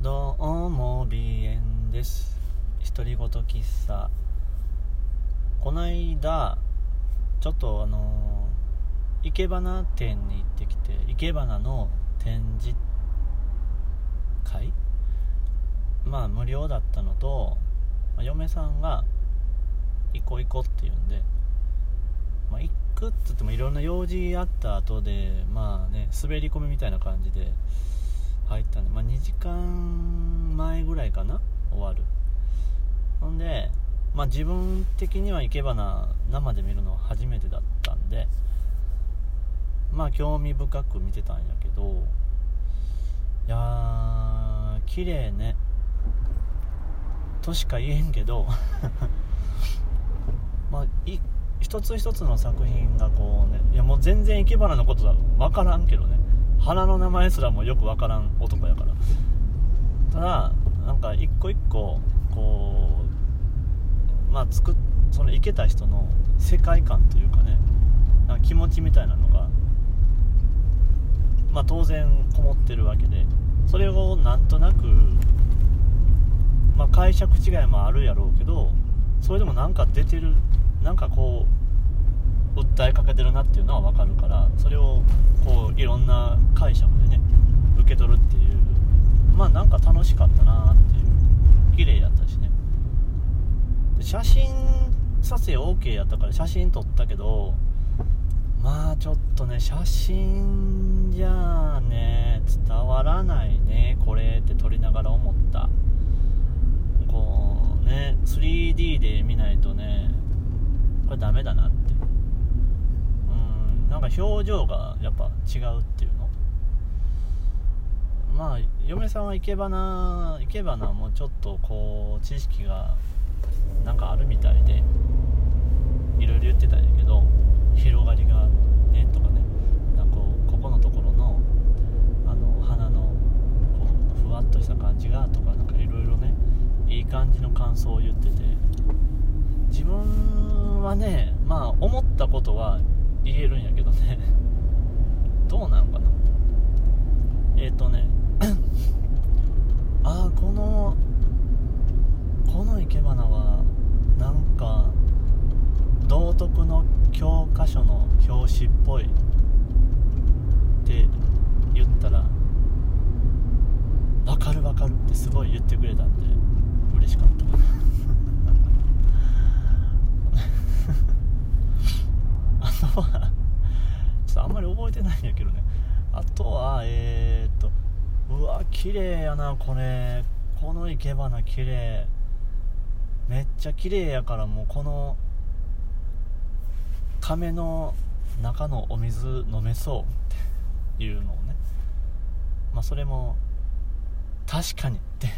どうも鼻炎です。独り言喫茶。こないだちょっとあの生け花店に行ってきて生け花の展示会？まあ無料だったのと、まあ嫁さんが行こう行こうって言うんでまあ行くっつってもいろんな用事あった後でまあね滑り込みみたいな感じで入ったんで、まあ、2時間前ぐらいかな？終わる。ほんで、まあ、自分的には生け花生で見るのは初めてだったんでまあ興味深く見てたんやけどいやー綺麗ね。としか言えんけど まあ一つ一つの作品がこうねいやもう全然生け花のことは分からんけどね。花の名前すらもよく分からん男やから。ただなんか一個一個こうまあ作その生けた人の世界観というかねなんか気持ちみたいなのがまあ当然こもってるわけでそれをなんとなくまあ解釈違いもあるやろうけどそれでもなんか出てるなんかこう訴えかけてるなっていうのは分かるからそれをこう解釈でね受け取るっていうまあなんか楽しかったなっていう綺麗やったしね。で写真撮影 OK やったから写真撮ったけどまあちょっとね写真じゃあね伝わらないねこれって撮りながら思った。こうね 3D で見ないとねこれダメだなって。うんなんか表情がやっぱ違うっていうまあ嫁さんは生け花生け花もちょっとこう知識がなんかあるみたいでいろいろ言ってたんやけど広がりがねとかね。なんかこうここのところのあの花のこうふわっとした感じがとかなんかいろいろねいい感じの感想を言ってて。自分はねまあ思ったことは言えるんやけどね。どうなんかなえっ、ー、とねああこのこの生け花はなんか道徳の教科書の表紙っぽいって言ったら分かる分かるってすごい言ってくれたんで嬉しかった。あとはちょっとあんまり覚えてないんやけどね。あとはえー、っとうわ綺麗やなこれ。この生け花綺麗。めっちゃ綺麗やからもうこの亀の中のお水飲めそうっていうのをねまあそれも確かにって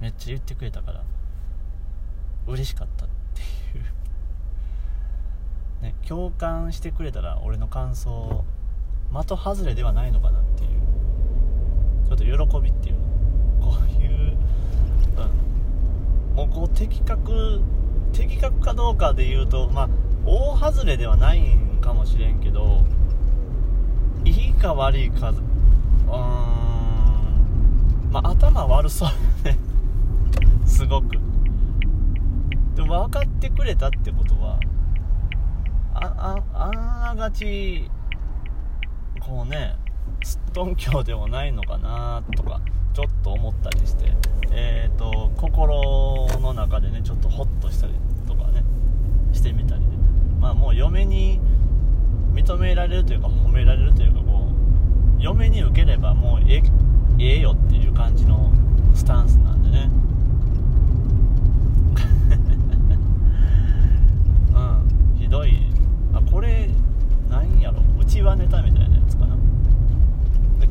めっちゃ言ってくれたから嬉しかったっていう。ね共感してくれたら俺の感想的外れではないのかなっていう。ちょっと喜びっていうこういう、うん、もうこう的確的確かどうかで言うとまあ大外れではないんかもしれんけどいいか悪いかうーんまあ頭悪そうね。すごく。でも分かってくれたってことはあああながちこうねすっとんきょうでもないのかなとかちょっと思ったりしてえっ、ー、と心の中でねちょっとホッとしたりとかねしてみたりね。まあもう嫁に認められるというか褒められるというかこう嫁に受ければもうえええよっていう感じのスタンスなんでね。うん。ひどい。あこれなんやろ。うちわネタみたいなやつかな。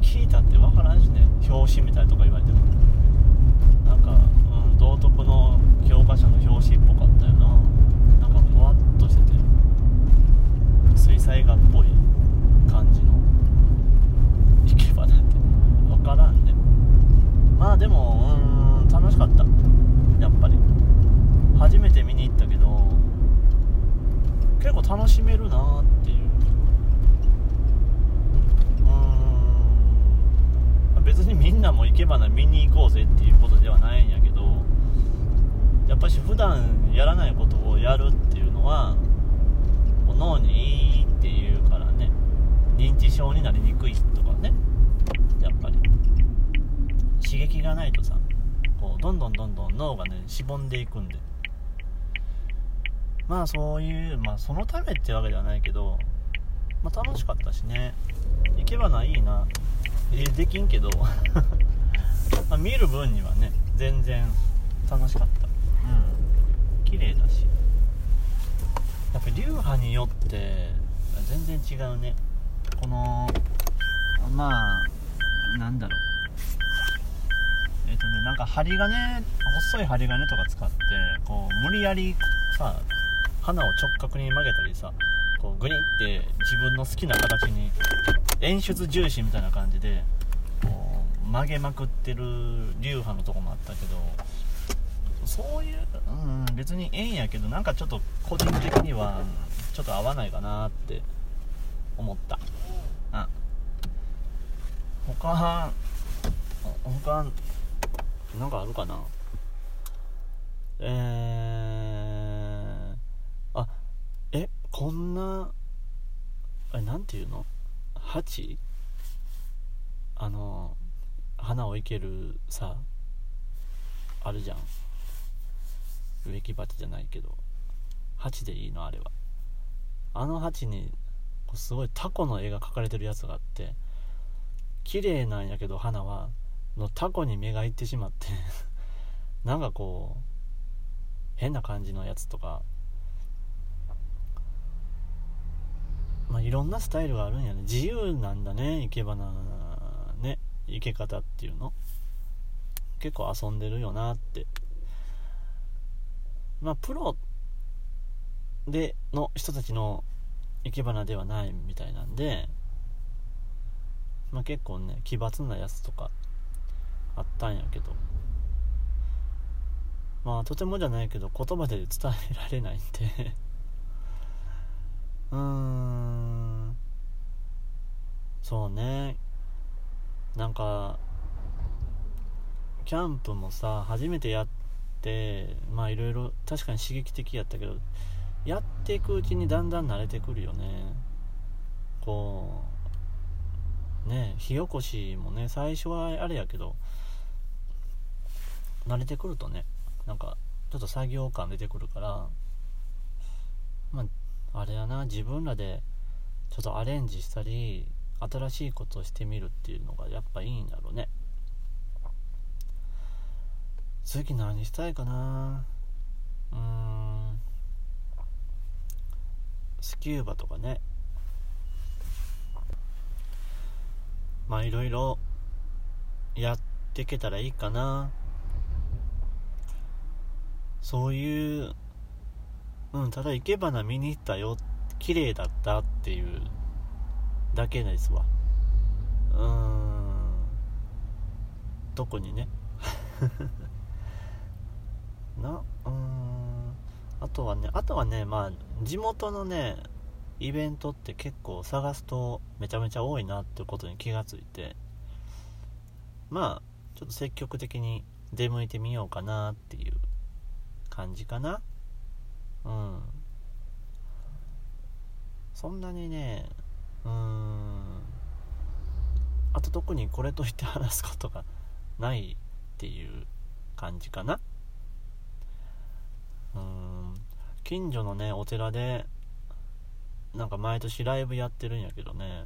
聞いたって分からんしね。表紙みたいとか言われても。なんか、うん、道徳の教科書の表紙っぽかったよななんかふわっとしてて水彩画っぽい感じのいけばなって分からんね。まあでもうん楽しかった。やっぱり。初めて見に行ったけど結構楽しめるなっていう。うん。別にみんんなも生け花見に行こうぜっていうことではないんやけどやっぱし普段やらないことをやるっていうのは脳にいいっていうからね認知症になりにくいとかね。やっぱり。刺激がないとさこうどんどんどんどん脳がねしぼんでいくんで。まあそういうまあそのためってわけではないけど、まあ、楽しかったしね。行けばないいな。えできんけど。ま見る分にはね全然楽しかった。うん。綺麗だし。やっぱり流派によって全然違うねこのまあなんだろう。えっ、ー、とねなんか針金細い針金とか使ってこう無理やりさ花を直角に曲げたりさこうグリンって自分の好きな形に演出重視みたいな感じでこう曲げまくってる流派のとこもあったけどそういう、うん、別にええんやけどなんかちょっと個人的にはちょっと合わないかなって思った。あ他他なんかあるかな？えー、あえこんなえなんていうの？鉢あの花を生けるさあるじゃん。植木鉢じゃないけど。鉢でいいの？あれは。あの鉢にすごいタコの絵が描かれてるやつがあって綺麗なんやけど花はのタコに目がいってしまって なんかこう変な感じのやつとかまあいろんなスタイルがあるんやね。自由なんだね生け花ね生け方っていうの。結構遊んでるよなって。まあ、プロでの人たちの生け花ではないみたいなんで、まあ、結構ね奇抜なやつとかあったんやけど。まあとてもじゃないけど言葉で伝えられないんで。うーん。そうね。なんかキャンプもさ初めてやっってまあいろいろ確かに刺激的やったけどやっていくうちにだんだん慣れてくるよね。こうね火起こしもね最初はあれやけど慣れてくるとねなんかちょっと作業感出てくるからまああれやな自分らでちょっとアレンジしたり新しいことをしてみるっていうのがやっぱいいんだろうね。次何したいかな？うーん。スキューバとかね。まあいろいろやっていけたらいいかな。そういううんただ生け花見に行ったよ。綺麗だったっていうだけですわ。うーん。特にね。なうん。あとはねあとはねまあ地元のねイベントって結構探すとめちゃめちゃ多いなってことに気がついてまあちょっと積極的に出向いてみようかなっていう感じかな。うん。そんなにねうーん。あと特にこれといって話すことがないっていう感じかな。うん。近所のねお寺でなんか毎年ライブやってるんやけどね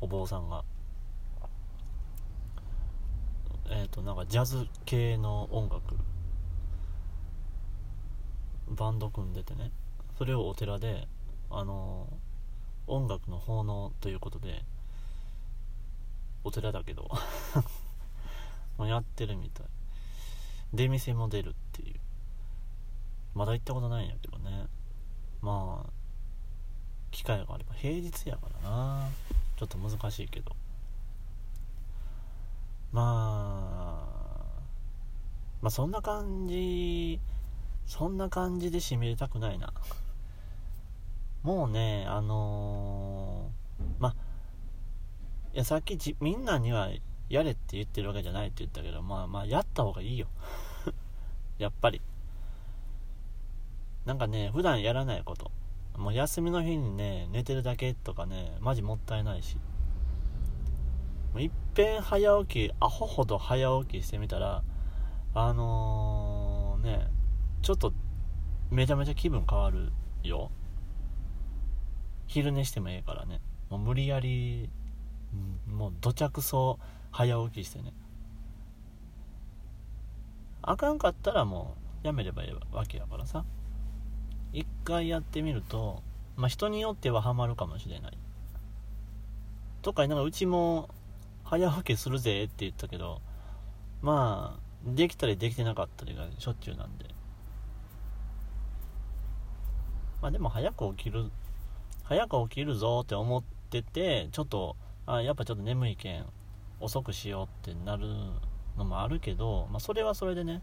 お坊さんが。えっ、ー、となんかジャズ系の音楽バンド組んでてねそれをお寺であの音楽の奉納ということでお寺だけど やってるみたい。出店も出るっていう。まだ行ったことないんやけどね。まあ機会があれば。平日やからな。ちょっと難しいけど。まあまあそんな感じそんな感じで締めたくないな。もうねあのー、まあいやさっきみんなにはやれって言ってるわけじゃないって言ったけどまあまあやった方がいいよ。やっぱり。なんかね普段やらないこと。もう休みの日にね寝てるだけとかねマジもったいないし。いっぺん早起きアホほど早起きしてみたらあのー、ねちょっとめちゃめちゃ気分変わるよ。昼寝してもええからね。もう無理やりもうどちゃくそ早起きしてね。あかんかったらもうやめればいいわけやからさ。一回やってみるとまあ人によってはハマるかもしれない。とかなんかうちも早起きするぜって言ったけどまあできたりできてなかったりがしょっちゅうなんで。まあでも早く起きる早く起きるぞって思っててちょっとあやっぱちょっと眠いけん遅くしようってなるのもあるけど、まあ、それはそれでね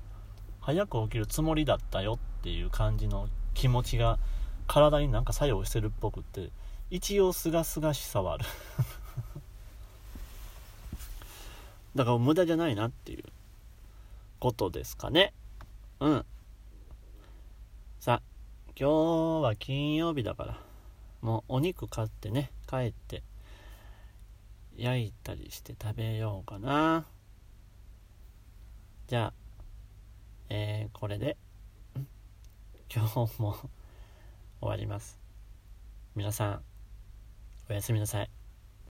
早く起きるつもりだったよっていう感じの気持ちが体になんか作用してるっぽくって一応すがすがしさはある。だから無駄じゃないなっていうことですかね。うん。さあ今日は金曜日だからもうお肉買ってね帰って焼いたりして食べようかな。じゃあえー、これで。今日も 終わります。皆さんおやすみなさい。